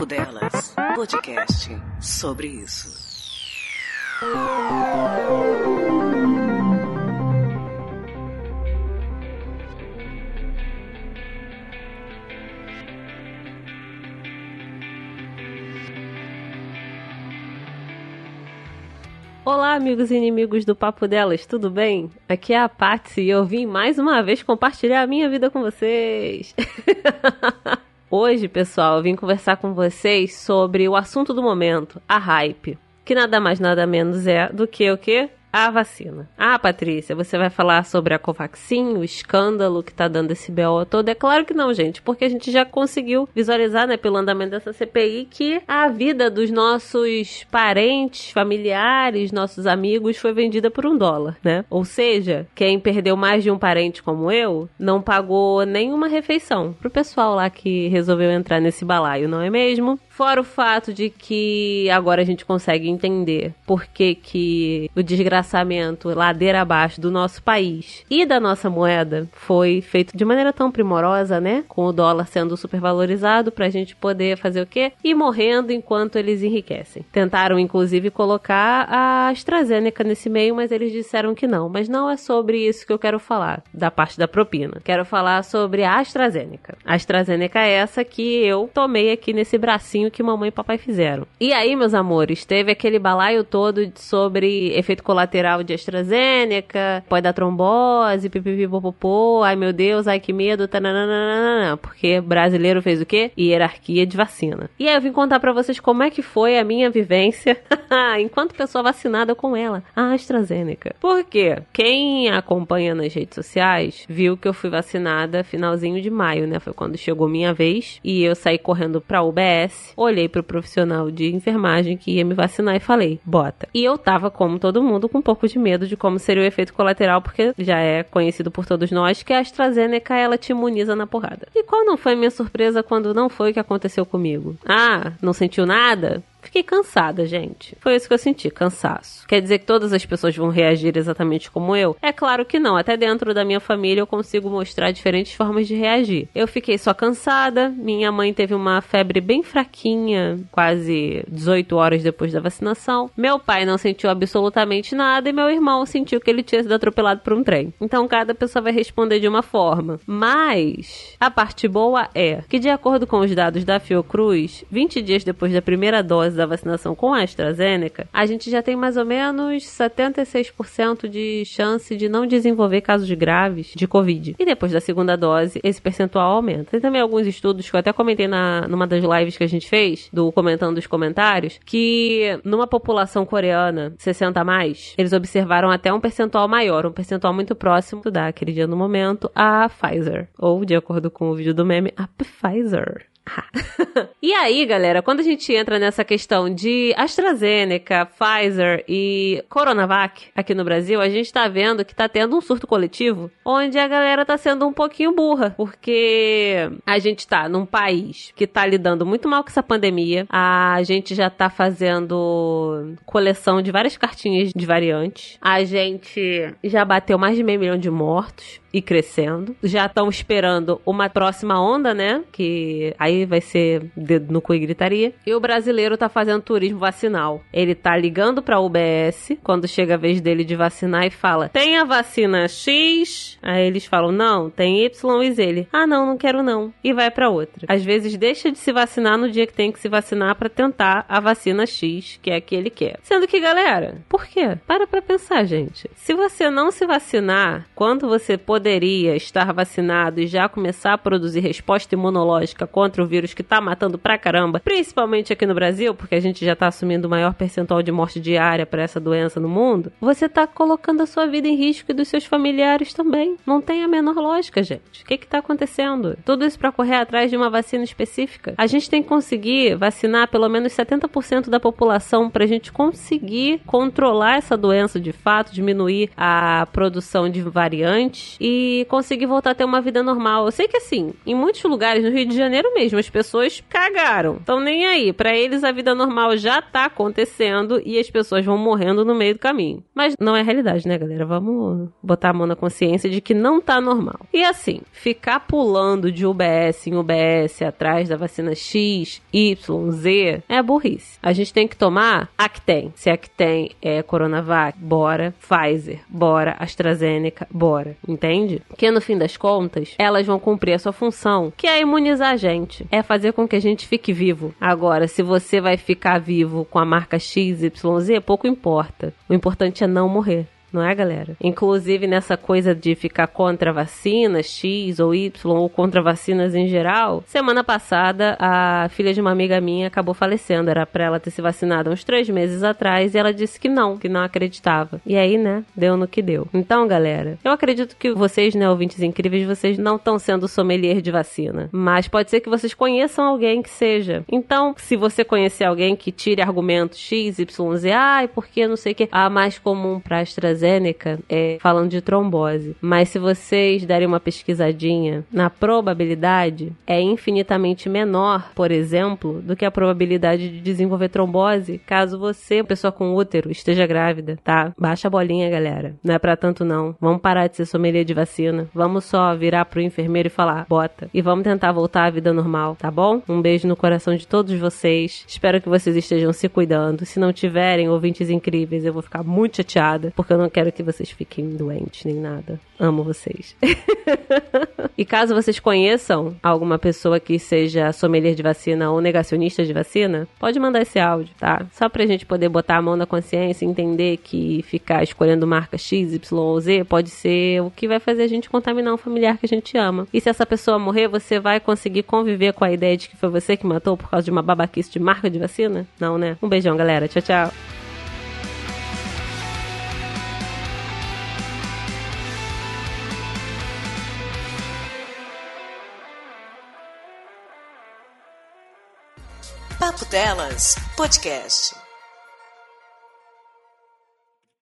Papo Delas, podcast sobre isso. Olá, amigos e inimigos do Papo Delas, tudo bem? Aqui é a Patsy e eu vim mais uma vez compartilhar a minha vida com vocês. Hoje, pessoal, eu vim conversar com vocês sobre o assunto do momento, a hype. Que nada mais nada menos é do que o que? A vacina. Ah, Patrícia, você vai falar sobre a Covaxin, o escândalo que tá dando esse BO todo? É claro que não, gente, porque a gente já conseguiu visualizar, né, pelo andamento dessa CPI, que a vida dos nossos parentes, familiares, nossos amigos foi vendida por um dólar, né? Ou seja, quem perdeu mais de um parente como eu, não pagou nenhuma refeição pro pessoal lá que resolveu entrar nesse balaio, não é mesmo? Fora o fato de que agora a gente consegue entender por que, que o desgraçamento ladeira abaixo do nosso país e da nossa moeda foi feito de maneira tão primorosa, né? Com o dólar sendo supervalorizado pra gente poder fazer o quê? Ir morrendo enquanto eles enriquecem. Tentaram, inclusive, colocar a AstraZeneca nesse meio, mas eles disseram que não. Mas não é sobre isso que eu quero falar, da parte da propina. Quero falar sobre a AstraZeneca. A AstraZeneca é essa que eu tomei aqui nesse bracinho que mamãe e papai fizeram. E aí, meus amores, teve aquele balaio todo sobre efeito colateral de AstraZeneca, pode dar trombose, pipipipopopô, ai meu Deus, ai que medo, tananana, porque brasileiro fez o quê? Hierarquia de vacina. E aí eu vim contar para vocês como é que foi a minha vivência enquanto pessoa vacinada com ela, a AstraZeneca. Por quê? Quem acompanha nas redes sociais viu que eu fui vacinada finalzinho de maio, né? Foi quando chegou minha vez e eu saí correndo pra UBS olhei pro profissional de enfermagem que ia me vacinar e falei, bota. E eu tava, como todo mundo, com um pouco de medo de como seria o efeito colateral, porque já é conhecido por todos nós que a AstraZeneca ela te imuniza na porrada. E qual não foi a minha surpresa quando não foi o que aconteceu comigo? Ah, não sentiu nada? Fiquei cansada, gente. Foi isso que eu senti, cansaço. Quer dizer que todas as pessoas vão reagir exatamente como eu? É claro que não. Até dentro da minha família eu consigo mostrar diferentes formas de reagir. Eu fiquei só cansada. Minha mãe teve uma febre bem fraquinha, quase 18 horas depois da vacinação. Meu pai não sentiu absolutamente nada e meu irmão sentiu que ele tinha sido atropelado por um trem. Então cada pessoa vai responder de uma forma. Mas a parte boa é que, de acordo com os dados da Fiocruz, 20 dias depois da primeira dose dose da vacinação com a AstraZeneca, a gente já tem mais ou menos 76% de chance de não desenvolver casos graves de Covid. E depois da segunda dose, esse percentual aumenta. Tem também alguns estudos que eu até comentei na, numa das lives que a gente fez, do Comentando os Comentários, que numa população coreana 60 a mais, eles observaram até um percentual maior, um percentual muito próximo da, aquele dia no momento, a Pfizer. Ou, de acordo com o vídeo do meme, a Pfizer. e aí, galera, quando a gente entra nessa questão de AstraZeneca, Pfizer e Coronavac aqui no Brasil, a gente tá vendo que tá tendo um surto coletivo onde a galera tá sendo um pouquinho burra, porque a gente tá num país que tá lidando muito mal com essa pandemia, a gente já tá fazendo coleção de várias cartinhas de variantes, a gente já bateu mais de meio milhão de mortos e crescendo. Já estão esperando uma próxima onda, né? Que aí vai ser dedo no cu e gritaria. E o brasileiro tá fazendo turismo vacinal. Ele tá ligando pra UBS quando chega a vez dele de vacinar e fala: tem a vacina X? Aí eles falam: não, tem Y e Z. Ele: ah, não, não quero não. E vai para outra. Às vezes deixa de se vacinar no dia que tem que se vacinar para tentar a vacina X, que é a que ele quer. Sendo que, galera, por quê? Para pra pensar, gente. Se você não se vacinar quando você poderia estar vacinado e já começar a produzir resposta imunológica contra o vírus que tá matando pra caramba, principalmente aqui no Brasil, porque a gente já tá assumindo o maior percentual de morte diária para essa doença no mundo, você tá colocando a sua vida em risco e dos seus familiares também. Não tem a menor lógica, gente. O que que tá acontecendo? Tudo isso para correr atrás de uma vacina específica. A gente tem que conseguir vacinar pelo menos 70% da população pra gente conseguir controlar essa doença de fato, diminuir a produção de variantes e conseguir voltar a ter uma vida normal. Eu sei que assim, em muitos lugares, no Rio de Janeiro mesmo, mesmo. As pessoas cagaram. Estão nem aí. Para eles, a vida normal já tá acontecendo e as pessoas vão morrendo no meio do caminho. Mas não é realidade, né, galera? Vamos botar a mão na consciência de que não tá normal. E assim, ficar pulando de UBS em UBS atrás da vacina X, Y, Z é burrice. A gente tem que tomar a que tem. Se a que tem é Coronavac, bora. Pfizer, bora. AstraZeneca, bora. Entende? Que no fim das contas, elas vão cumprir a sua função, que é imunizar a gente. É fazer com que a gente fique vivo. Agora, se você vai ficar vivo com a marca XYZ, pouco importa. O importante é não morrer não é, galera? Inclusive nessa coisa de ficar contra vacinas X ou Y ou contra vacinas em geral. Semana passada, a filha de uma amiga minha acabou falecendo. Era pra ela ter se vacinado uns três meses atrás e ela disse que não, que não acreditava. E aí, né, deu no que deu. Então, galera, eu acredito que vocês, né, ouvintes incríveis, vocês não estão sendo sommelier de vacina. Mas pode ser que vocês conheçam alguém que seja. Então, se você conhecer alguém que tire argumentos X, Y, Z, ai, porque não sei o que, a mais comum pra AstraZeneca AstraZeneca é falando de trombose. Mas se vocês derem uma pesquisadinha na probabilidade, é infinitamente menor, por exemplo, do que a probabilidade de desenvolver trombose caso você, pessoa com útero, esteja grávida, tá? Baixa a bolinha, galera. Não é para tanto não. Vamos parar de ser sommelier de vacina. Vamos só virar pro enfermeiro e falar, bota. E vamos tentar voltar à vida normal, tá bom? Um beijo no coração de todos vocês. Espero que vocês estejam se cuidando. Se não tiverem ouvintes incríveis, eu vou ficar muito chateada, porque eu não quero que vocês fiquem doentes nem nada. Amo vocês. e caso vocês conheçam alguma pessoa que seja sommelier de vacina ou negacionista de vacina, pode mandar esse áudio, tá? Só pra gente poder botar a mão na consciência e entender que ficar escolhendo marca X, Y ou Z pode ser o que vai fazer a gente contaminar um familiar que a gente ama. E se essa pessoa morrer, você vai conseguir conviver com a ideia de que foi você que matou por causa de uma babaquice de marca de vacina? Não, né? Um beijão, galera. Tchau, tchau. Papo Delas Podcast.